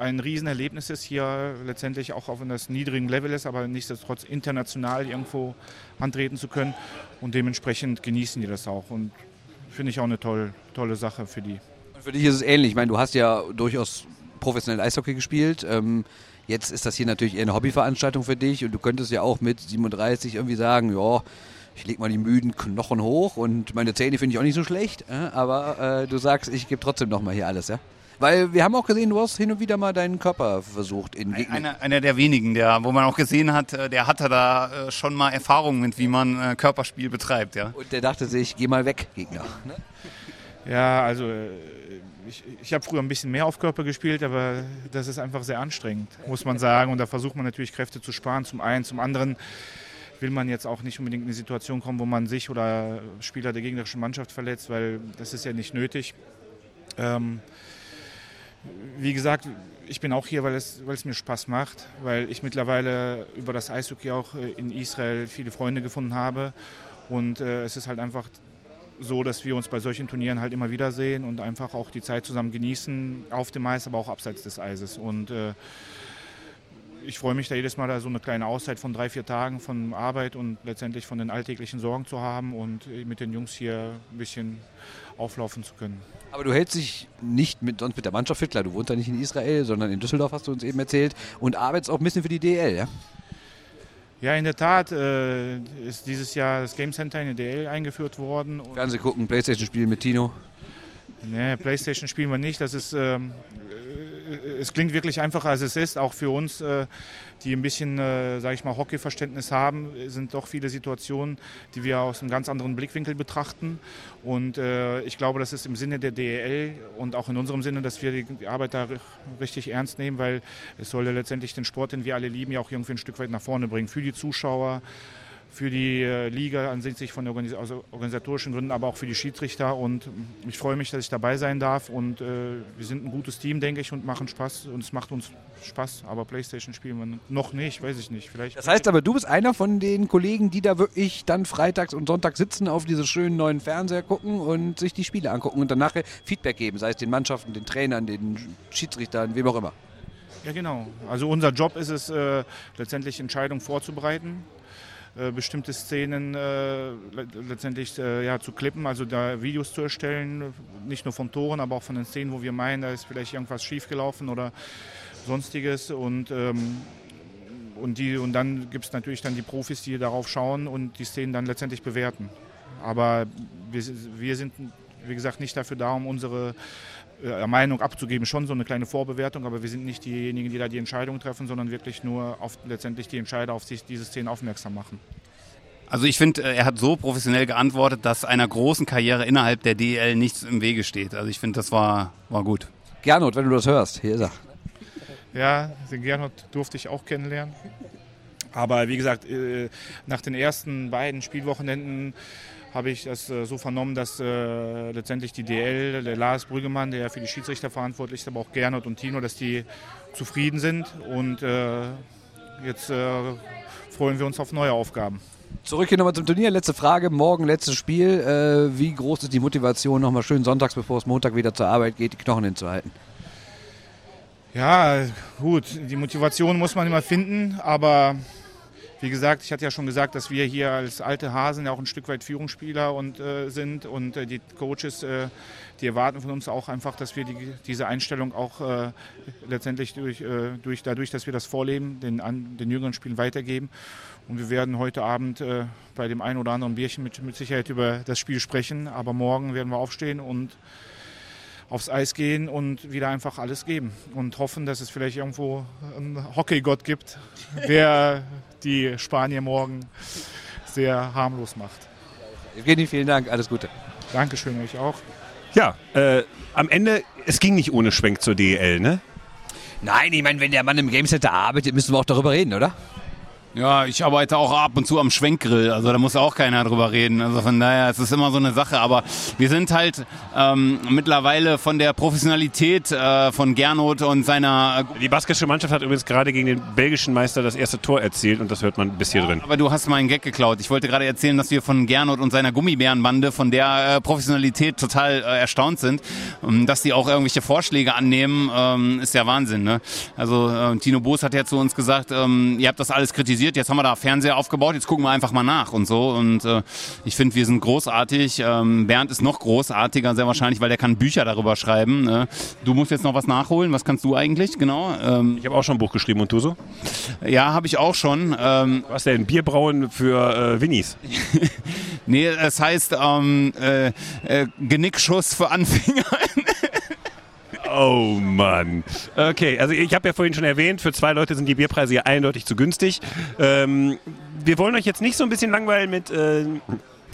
ein Riesenerlebnis ist, hier letztendlich auch auf einem niedrigen Level ist, aber nichtsdestotrotz international irgendwo antreten zu können. Und dementsprechend genießen die das auch. Und finde ich auch eine tolle, tolle Sache für die. Für dich ist es ähnlich. Ich meine, du hast ja durchaus professionell Eishockey gespielt. Ähm, jetzt ist das hier natürlich eher eine Hobbyveranstaltung für dich und du könntest ja auch mit 37 irgendwie sagen, ja, ich lege mal die müden Knochen hoch und meine Zähne finde ich auch nicht so schlecht, äh, aber äh, du sagst, ich gebe trotzdem nochmal hier alles, ja? Weil wir haben auch gesehen, du hast hin und wieder mal deinen Körper versucht in Gegner. Einer, einer der wenigen, der, wo man auch gesehen hat, äh, der hatte da äh, schon mal Erfahrungen mit, wie man äh, Körperspiel betreibt. Ja. Und der dachte sich, geh mal weg, Gegner. Ne? Ja, also ich, ich habe früher ein bisschen mehr auf Körper gespielt, aber das ist einfach sehr anstrengend, muss man sagen. Und da versucht man natürlich Kräfte zu sparen, zum einen. Zum anderen will man jetzt auch nicht unbedingt in eine Situation kommen, wo man sich oder Spieler der gegnerischen Mannschaft verletzt, weil das ist ja nicht nötig. Ähm, wie gesagt, ich bin auch hier, weil es, weil es mir Spaß macht, weil ich mittlerweile über das Eishockey auch äh, in Israel viele Freunde gefunden habe. Und äh, es ist halt einfach so, dass wir uns bei solchen Turnieren halt immer wieder sehen und einfach auch die Zeit zusammen genießen, auf dem Eis, aber auch abseits des Eises. Und äh, ich freue mich da jedes Mal, da so eine kleine Auszeit von drei, vier Tagen von Arbeit und letztendlich von den alltäglichen Sorgen zu haben und mit den Jungs hier ein bisschen auflaufen zu können. Aber du hältst dich nicht mit, sonst mit der Mannschaft fit, klar, du wohnst ja nicht in Israel, sondern in Düsseldorf, hast du uns eben erzählt, und arbeitest auch ein bisschen für die DL, ja? Ja, in der Tat äh, ist dieses Jahr das Game Center in der DL eingeführt worden. Fernsehen gucken, Playstation spielen mit Tino? Nee, Playstation spielen wir nicht. Das ist ähm, es klingt wirklich einfacher, als es ist. Auch für uns, äh, die ein bisschen, äh, sage ich mal, Hockeyverständnis haben, sind doch viele Situationen, die wir aus einem ganz anderen Blickwinkel betrachten. Und äh, ich glaube, das ist im Sinne der DEL und auch in unserem Sinne, dass wir die Arbeit da richtig ernst nehmen, weil es soll ja letztendlich den Sport, den wir alle lieben, ja auch irgendwie ein Stück weit nach vorne bringen. Für die Zuschauer, für die äh, Liga an sich von Organis organisatorischen Gründen, aber auch für die Schiedsrichter. Und ich freue mich, dass ich dabei sein darf. Und äh, wir sind ein gutes Team, denke ich, und machen Spaß. Und es macht uns Spaß. Aber Playstation spielen wir noch nicht, weiß ich nicht. Vielleicht das heißt aber, du bist einer von den Kollegen, die da wirklich dann freitags und sonntags sitzen, auf diese schönen neuen Fernseher gucken und sich die Spiele angucken und dann nachher Feedback geben, sei es den Mannschaften, den Trainern, den Schiedsrichtern, wem auch immer. Ja, genau. Also unser Job ist es, äh, letztendlich Entscheidungen vorzubereiten bestimmte Szenen äh, letztendlich äh, ja, zu klippen, also da Videos zu erstellen, nicht nur von Toren, aber auch von den Szenen, wo wir meinen, da ist vielleicht irgendwas schiefgelaufen oder sonstiges und ähm, und, die, und dann gibt es natürlich dann die Profis, die darauf schauen und die Szenen dann letztendlich bewerten. Aber wir, wir sind, wie gesagt, nicht dafür da, um unsere äh, Meinung abzugeben, schon so eine kleine Vorbewertung, aber wir sind nicht diejenigen, die da die Entscheidung treffen, sondern wirklich nur auf letztendlich die Entscheider auf sich diese Szenen aufmerksam machen. Also ich finde, äh, er hat so professionell geantwortet, dass einer großen Karriere innerhalb der DL nichts im Wege steht. Also ich finde, das war, war gut. Gernot, wenn du das hörst, hier ist er. Ja, den Gernot durfte ich auch kennenlernen. Aber wie gesagt, äh, nach den ersten beiden Spielwochenenden habe ich das äh, so vernommen, dass äh, letztendlich die DL, der Lars Brüggemann, der für die Schiedsrichter verantwortlich ist, aber auch Gernot und Tino, dass die zufrieden sind. Und äh, jetzt freuen wir uns auf neue Aufgaben. Zurück hier nochmal zum Turnier. Letzte Frage. Morgen letztes Spiel. Wie groß ist die Motivation, nochmal schön sonntags, bevor es Montag wieder zur Arbeit geht, die Knochen hinzuhalten? Ja, gut, die Motivation muss man immer finden, aber wie gesagt, ich hatte ja schon gesagt, dass wir hier als alte Hasen ja auch ein Stück weit Führungsspieler und, äh, sind und äh, die Coaches, äh, die erwarten von uns auch einfach, dass wir die, diese Einstellung auch äh, letztendlich durch, äh, durch, dadurch, dass wir das vorleben, den, an, den jüngeren Spielen weitergeben. Und wir werden heute Abend äh, bei dem einen oder anderen Bierchen mit, mit Sicherheit über das Spiel sprechen, aber morgen werden wir aufstehen und aufs Eis gehen und wieder einfach alles geben und hoffen, dass es vielleicht irgendwo einen Hockeygott gibt, der die Spanier morgen sehr harmlos macht. Evgeny, vielen Dank, alles Gute. Dankeschön euch auch. Ja, äh, am Ende, es ging nicht ohne Schwenk zur DL, ne? Nein, ich meine, wenn der Mann im Game Center arbeitet, müssen wir auch darüber reden, oder? Ja, ich arbeite auch ab und zu am Schwenkgrill, also da muss auch keiner drüber reden. Also von daher, es ist immer so eine Sache. Aber wir sind halt ähm, mittlerweile von der Professionalität äh, von Gernot und seiner. Die baskische Mannschaft hat übrigens gerade gegen den belgischen Meister das erste Tor erzielt und das hört man bis hier drin. Aber du hast meinen Gag geklaut. Ich wollte gerade erzählen, dass wir von Gernot und seiner Gummibärenbande von der äh, Professionalität total äh, erstaunt sind. Ähm, dass die auch irgendwelche Vorschläge annehmen, ähm, ist ja Wahnsinn. Ne? Also äh, Tino Boos hat ja zu uns gesagt, ähm, ihr habt das alles kritisiert Jetzt haben wir da Fernseher aufgebaut, jetzt gucken wir einfach mal nach und so. Und äh, ich finde, wir sind großartig. Ähm, Bernd ist noch großartiger, sehr wahrscheinlich, weil der kann Bücher darüber schreiben. Ne? Du musst jetzt noch was nachholen. Was kannst du eigentlich? Genau. Ähm, ich habe auch schon ein Buch geschrieben und du so? Ja, habe ich auch schon. Ähm, was denn? Bierbrauen für äh, Winnies? nee, es heißt ähm, äh, äh, Genickschuss für Anfänger. Oh Mann. Okay, also ich habe ja vorhin schon erwähnt, für zwei Leute sind die Bierpreise ja eindeutig zu günstig. Ähm, wir wollen euch jetzt nicht so ein bisschen langweilen mit äh,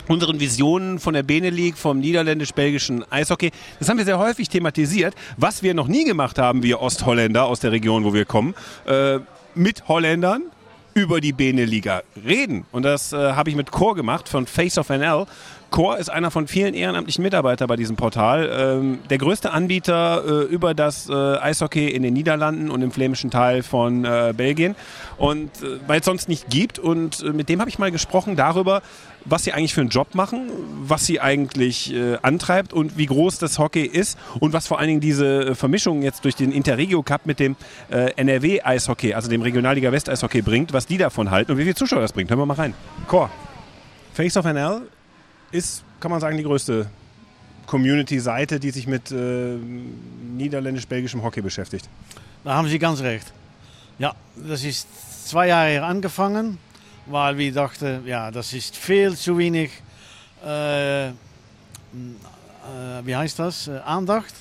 unseren Visionen von der Bene League, vom niederländisch-belgischen Eishockey. Das haben wir sehr häufig thematisiert. Was wir noch nie gemacht haben, wir Ostholländer aus der Region, wo wir kommen, äh, mit Holländern über die Bene Liga reden. Und das äh, habe ich mit Core gemacht von Face of NL. Core ist einer von vielen ehrenamtlichen Mitarbeitern bei diesem Portal. Ähm, der größte Anbieter äh, über das äh, Eishockey in den Niederlanden und im flämischen Teil von äh, Belgien. Und äh, weil es sonst nicht gibt. Und äh, mit dem habe ich mal gesprochen darüber, was sie eigentlich für einen Job machen, was sie eigentlich äh, antreibt und wie groß das Hockey ist und was vor allen Dingen diese Vermischung jetzt durch den Interregio Cup mit dem NRW Eishockey, also dem Regionalliga West Eishockey bringt, was die davon halten und wie viele Zuschauer das bringt. Hören wir mal rein. Core. Face of NL ist, kann man sagen, die größte Community-Seite, die sich mit äh, niederländisch-belgischem Hockey beschäftigt. Da haben Sie ganz recht. Ja, das ist zwei Jahre her angefangen, weil wir dachten, ja, das ist viel zu wenig, äh, äh, wie heißt das, äh, Andacht.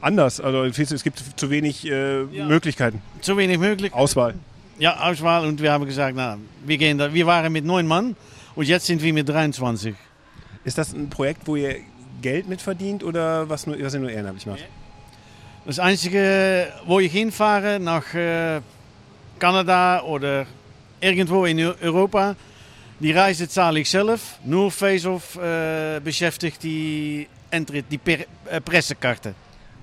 Anders, also es gibt zu wenig äh, ja. Möglichkeiten. Zu wenig Möglichkeiten. Auswahl. Ja, Auswahl und wir haben gesagt, na, wir gehen da, wir waren mit neun Mann und jetzt sind wir mit 23. Ist das ein Projekt, wo ihr Geld mitverdient oder was, nur, was ihr nur ehrenamtlich macht? Das Einzige, wo ich hinfahre, nach äh, Kanada oder irgendwo in Europa, die Reise zahle ich selbst. Nur Face-Off äh, beschäftigt die, Entrit, die per, äh, Pressekarte.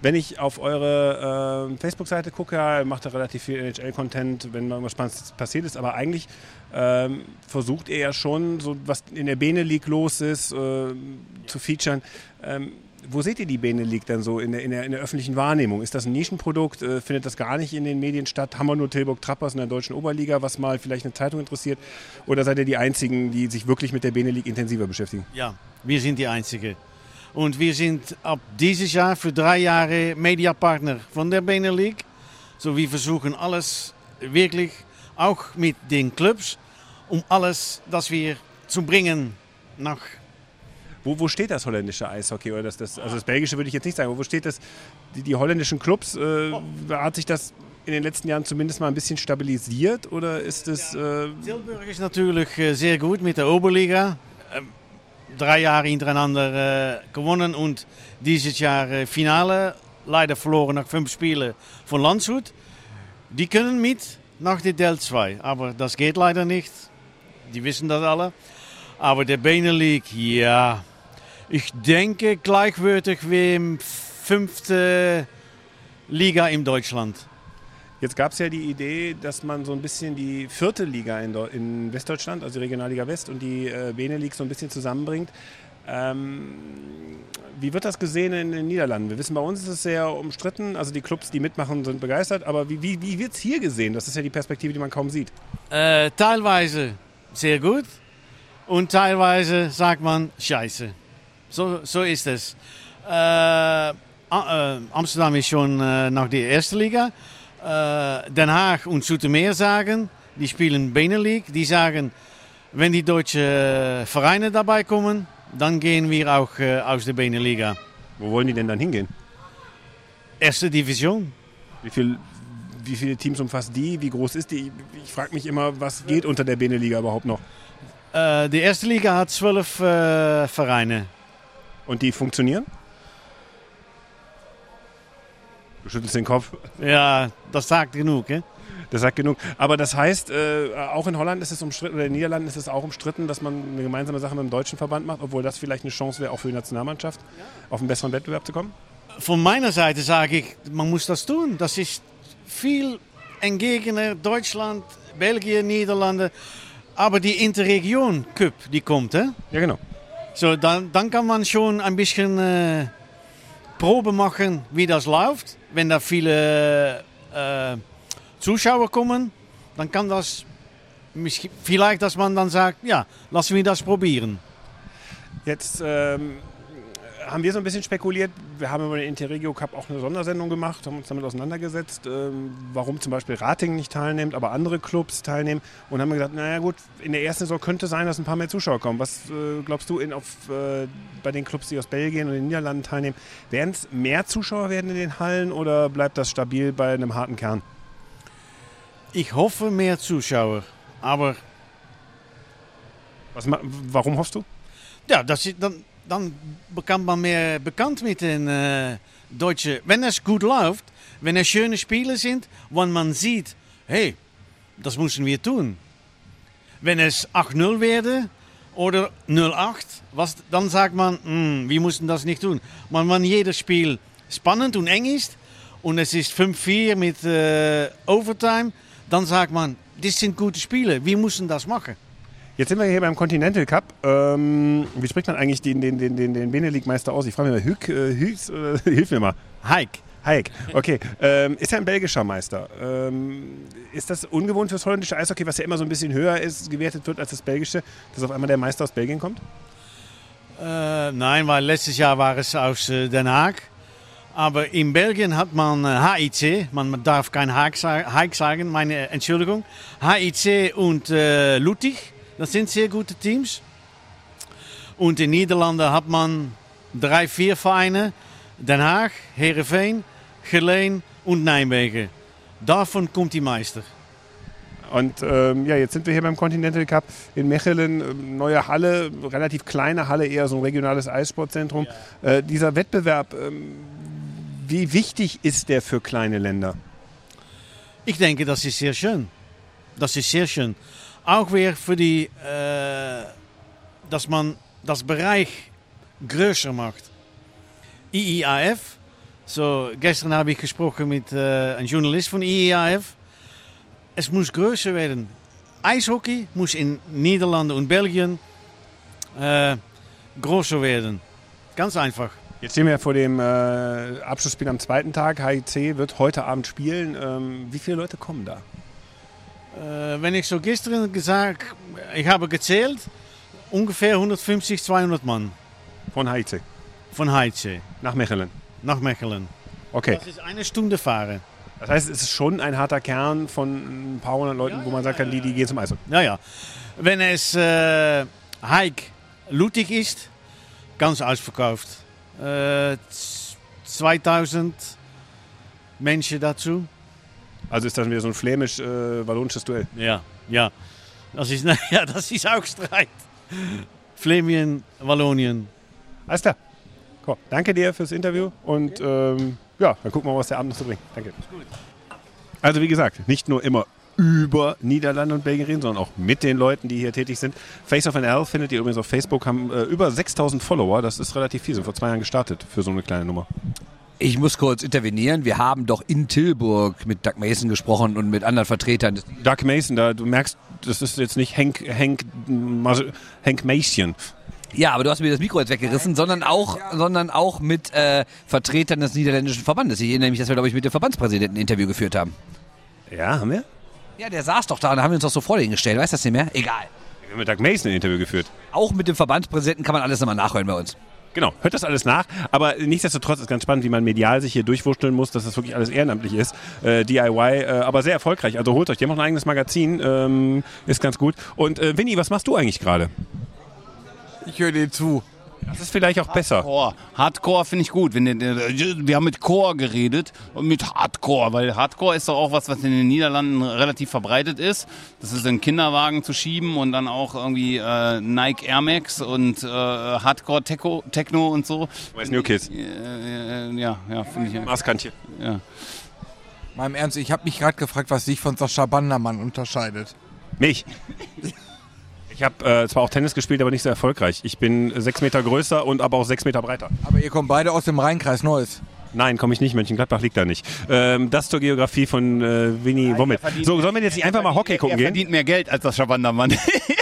Wenn ich auf eure äh, Facebook-Seite gucke, macht ihr relativ viel NHL-Content, wenn mal irgendwas Spannendes passiert ist. Aber eigentlich ähm, versucht ihr ja schon, so was in der Bene League los ist, äh, zu featuren. Ähm, wo seht ihr die Bene League dann so in der, in der, in der öffentlichen Wahrnehmung? Ist das ein Nischenprodukt? Äh, findet das gar nicht in den Medien statt? Haben wir nur Tilburg Trappers in der deutschen Oberliga, was mal vielleicht eine Zeitung interessiert? Oder seid ihr die Einzigen, die sich wirklich mit der Bene League intensiver beschäftigen? Ja, wir sind die Einzigen. Und wir sind ab dieses Jahr für drei Jahre Mediapartner von der Bene League. So wir versuchen alles wirklich, auch mit den Clubs, um alles, das wir zu bringen nach wo, wo, steht das holländische Eishockey? Oder das, das, also das belgische würde ich jetzt nicht sagen, aber wo steht das? Die, die holländischen Clubs, äh, hat sich das in den letzten Jahren zumindest mal ein bisschen stabilisiert oder ist es... Äh Tilburg ist natürlich äh, sehr gut mit der Oberliga. Drei Jahre hintereinander äh, gewonnen und dieses Jahr äh, Finale. Leider verloren nach fünf Spielen von Landshut. Die können mit nach der Del 2, aber das geht leider nicht. Die wissen das alle. Aber der Benelux, ja, ich denke gleichwertig wie im fünften Liga in Deutschland. Jetzt gab es ja die Idee, dass man so ein bisschen die vierte Liga in, in Westdeutschland, also die Regionalliga West und die äh, Benelux so ein bisschen zusammenbringt. Ähm, wie wird das gesehen in den Niederlanden? Wir wissen, bei uns ist es sehr umstritten. Also die Clubs, die mitmachen, sind begeistert. Aber wie, wie, wie wird es hier gesehen? Das ist ja die Perspektive, die man kaum sieht. Äh, teilweise sehr gut und teilweise sagt man Scheiße. So, so ist es. Äh, äh, Amsterdam ist schon äh, nach der ersten Liga. Äh, Den Haag und Zoetermeer sagen, die spielen Benelux, die sagen, wenn die deutschen Vereine dabei kommen, dann gehen wir auch äh, aus der Beneliga. Wo wollen die denn dann hingehen? Erste Division. Wie, viel, wie viele Teams umfasst die? Wie groß ist die? Ich frage mich immer, was geht unter der Beneliga überhaupt noch? Die erste Liga hat zwölf Vereine. Und die funktionieren? Du schüttelst den Kopf. Ja, das sagt genug. Hè? Das sagt genug. Aber das heißt, äh, auch in Holland ist es umstritten, oder in den Niederlanden ist es auch umstritten, dass man eine gemeinsame Sache mit dem deutschen Verband macht, obwohl das vielleicht eine Chance wäre, auch für die Nationalmannschaft auf einen besseren Wettbewerb zu kommen? Von meiner Seite sage ich, man muss das tun. Das ist viel entgegener Deutschland, Belgien, Niederlande. Aber die Interregion Cup, die kommt. Hè? Ja, genau. So, dann, dann kann man schon ein bisschen äh, Probe machen, wie das läuft. Wenn da viele äh, Zuschauer kommen, dann kann das vielleicht, dass man dann sagt, ja, lassen wir das probieren. Jetzt ähm, haben wir so ein bisschen spekuliert. Wir haben über den Interregio Cup auch eine Sondersendung gemacht, haben uns damit auseinandergesetzt, ähm, warum zum Beispiel Rating nicht teilnimmt, aber andere Clubs teilnehmen. Und haben gesagt, naja gut, in der ersten Saison könnte sein, dass ein paar mehr Zuschauer kommen. Was äh, glaubst du in, auf, äh, bei den Clubs, die aus Belgien und den Niederlanden teilnehmen? Werden es mehr Zuschauer werden in den Hallen oder bleibt das stabil bei einem harten Kern? Ich hoffe mehr Zuschauer, aber Was, warum hoffst du? Ja, das ist, dann, dann bekommt man mehr bekannt mit den äh, Deutschen. Wenn es gut läuft, wenn es schöne Spiele sind, wenn man sieht, hey, das müssen wir tun. Wenn es 8-0 werde oder 0-8, was, dann sagt man, hm, wir müssen das nicht tun. Aber wenn jedes Spiel spannend und eng ist und es ist 5-4 mit äh, Overtime, dann sagt man, das sind gute Spiele, wir müssen das machen. Jetzt sind wir hier beim Continental Cup. Ähm, wie spricht man eigentlich den, den, den, den, den Benelux-Meister aus? Ich frage mich mal, Hück, äh, Hüks, äh, hilf mir mal. Hike. Heik, okay. Ähm, ist ja ein belgischer Meister. Ähm, ist das ungewohnt fürs holländische Eishockey, was ja immer so ein bisschen höher ist, gewertet wird als das belgische, dass auf einmal der Meister aus Belgien kommt? Äh, nein, weil letztes Jahr war es aus äh, Den Haag. Aber in Belgien hat man äh, HIC, man darf kein Haag, sa- Haag sagen, meine Entschuldigung. HIC und äh, Luttig, das sind sehr gute Teams. Und in Niederlanden hat man drei, vier Vereine. Den Haag, Heerenveen, Geleen und Nijmegen. Davon kommt die Meister. Und ähm, ja, jetzt sind wir hier beim Continental Cup in Mechelen, ähm, neue Halle, relativ kleine Halle, eher so ein regionales Eissportzentrum. Äh, dieser Wettbewerb, ähm, wie wichtig ist der für kleine Länder? Ich denke, das ist sehr schön. Das ist sehr schön. Auch weer für die, äh, dass man das Bereich größer macht. IIAF, so gestern habe ich gesprochen mit äh, einem Journalist von IIAF. Es muss größer werden. Eishockey muss in Niederlanden und Belgien äh, größer werden. Ganz einfach. Jetzt stehen wir vor dem äh, Abschlussspiel am zweiten Tag. HIC wird heute Abend spielen. Ähm, wie viele Leute kommen da? Äh, wenn ich so gestern gesagt, ich habe gezählt, ungefähr 150, 200 Mann Von HIC von HC nach Mechelen. nach Mechelen. Okay. Das ist eine Stunde fahren. Das heißt, es ist schon ein harter Kern von ein paar hundert Leuten, wo man sagen kann, die, die gehen zum Eishockey. Ja, ja. Wenn es äh, Hike Lutig ist, ganz ausverkauft. Äh, z- 2000 Menschen dazu. Also ist das wieder so ein flämisch-wallonisches Duell. Ja, ja. Das ist, ja, das ist auch Streit. Flemien, Wallonien. Alles klar. Cool. Danke dir fürs Interview und ähm, ja, dann gucken wir mal, was der Abend noch so bringt. Danke. Also wie gesagt, nicht nur immer über Niederlande und Belgien reden, sondern auch mit den Leuten, die hier tätig sind. Face of NL findet ihr übrigens auf Facebook, haben äh, über 6000 Follower. Das ist relativ viel, sind vor zwei Jahren gestartet für so eine kleine Nummer. Ich muss kurz intervenieren. Wir haben doch in Tilburg mit Doug Mason gesprochen und mit anderen Vertretern. des- Doug Mason, da du merkst, das ist jetzt nicht Hank, Hank, Hank Mason. Ja, aber du hast mir das Mikro jetzt weggerissen, sondern auch, sondern auch mit äh, Vertretern des niederländischen Verbandes. Ich erinnere mich, dass wir, glaube ich, mit dem Verbandspräsidenten ein Interview geführt haben. Ja, haben wir? Ja, der saß doch da und da haben wir uns doch so vor den gestellt. Weißt du das nicht mehr? Egal. Wir haben mit Doug Mason ein Interview geführt. Auch mit dem Verbandspräsidenten kann man alles nochmal nachhören bei uns. Genau, hört das alles nach. Aber nichtsdestotrotz ist ganz spannend, wie man medial sich hier durchwurschteln muss, dass das wirklich alles ehrenamtlich ist. Äh, DIY, äh, aber sehr erfolgreich. Also holt euch, die haben auch ein eigenes Magazin, ähm, ist ganz gut. Und äh, Winnie, was machst du eigentlich gerade? Ich höre dir zu. Das ist vielleicht auch besser. Hardcore, Hardcore finde ich gut. Wenn der, der, wir haben mit Core geredet und mit Hardcore, weil Hardcore ist doch auch was, was in den Niederlanden relativ verbreitet ist. Das ist in Kinderwagen zu schieben und dann auch irgendwie äh, Nike Air Max und äh, Hardcore Techno, Techno und so. Weiß New Kids. Äh, äh, ja, ja, finde ich. Maßkantchen. Ja. Mal im Ernst, ich habe mich gerade gefragt, was dich von Sascha Bandermann unterscheidet. Mich. Ich habe äh, zwar auch Tennis gespielt, aber nicht so erfolgreich. Ich bin sechs Meter größer und aber auch sechs Meter breiter. Aber ihr kommt beide aus dem Rheinkreis Neuss. Nein, komme ich nicht. Mönchengladbach liegt da nicht. Ähm, das zur Geografie von äh, Winnie Womit. So, sollen wir jetzt nicht einfach mal Hockey gucken er gehen? verdient mehr Geld als das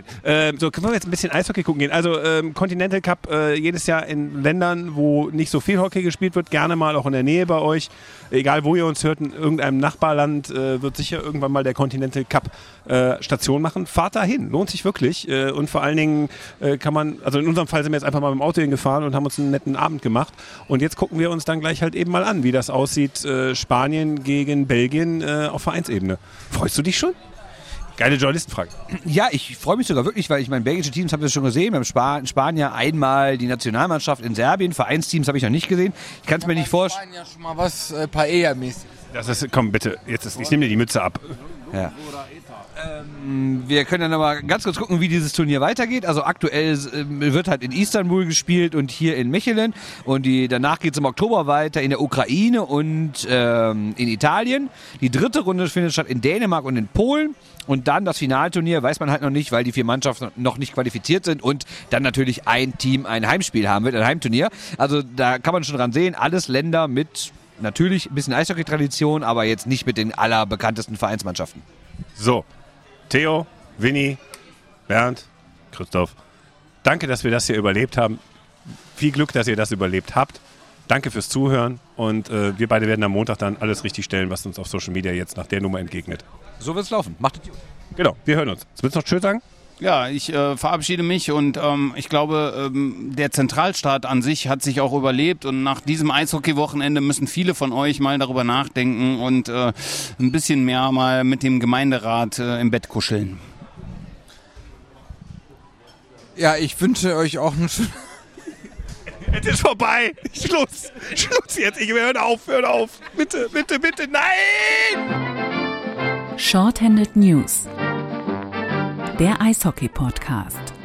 Schabandermann. Ähm, so, können wir jetzt ein bisschen Eishockey gucken gehen. Also ähm, Continental Cup äh, jedes Jahr in Ländern, wo nicht so viel Hockey gespielt wird, gerne mal auch in der Nähe bei euch. Egal wo ihr uns hört, in irgendeinem Nachbarland äh, wird sicher irgendwann mal der Continental Cup äh, Station machen. Fahrt da hin, lohnt sich wirklich. Äh, und vor allen Dingen äh, kann man, also in unserem Fall sind wir jetzt einfach mal mit dem Auto hingefahren und haben uns einen netten Abend gemacht. Und jetzt gucken wir uns dann gleich halt eben mal an, wie das aussieht, äh, Spanien gegen Belgien äh, auf Vereinsebene. Freust du dich schon? Geile Journalistenfrage. Ja, ich freue mich sogar wirklich, weil ich meine, belgische Teams haben wir schon gesehen. Beim Spa in Spanier einmal die Nationalmannschaft in Serbien. Vereinsteams habe ich noch nicht gesehen. Ich kann es mir nicht vorstellen. ja schon mal was äh, Paella-mäßig. Das ist, komm bitte, jetzt ist, ich nehme dir die Mütze ab. Ja. Ähm, wir können dann aber ganz kurz gucken, wie dieses Turnier weitergeht. Also aktuell ähm, wird halt in Istanbul gespielt und hier in Mechelen. Und die, danach geht es im Oktober weiter in der Ukraine und ähm, in Italien. Die dritte Runde findet statt in Dänemark und in Polen. Und dann das Finalturnier weiß man halt noch nicht, weil die vier Mannschaften noch nicht qualifiziert sind und dann natürlich ein Team ein Heimspiel haben wird, ein Heimturnier. Also da kann man schon dran sehen, alles Länder mit natürlich ein bisschen Eishockey-Tradition, aber jetzt nicht mit den allerbekanntesten Vereinsmannschaften. So, Theo, Winnie, Bernd, Christoph, danke, dass wir das hier überlebt haben. Viel Glück, dass ihr das überlebt habt. Danke fürs Zuhören und äh, wir beide werden am Montag dann alles richtig stellen, was uns auf Social Media jetzt nach der Nummer entgegnet. So wird's laufen. Macht es gut. Genau, wir hören uns. Willst du noch Tschüss sagen? Ja, ich äh, verabschiede mich und ähm, ich glaube, ähm, der Zentralstaat an sich hat sich auch überlebt und nach diesem Eishockey-Wochenende müssen viele von euch mal darüber nachdenken und äh, ein bisschen mehr mal mit dem Gemeinderat äh, im Bett kuscheln. Ja, ich wünsche euch auch einen schönen... Es ist vorbei. Schluss. Schluss jetzt. Ich höre auf, hör auf. Bitte, bitte, bitte. Nein! Shorthanded News. Der Eishockey-Podcast.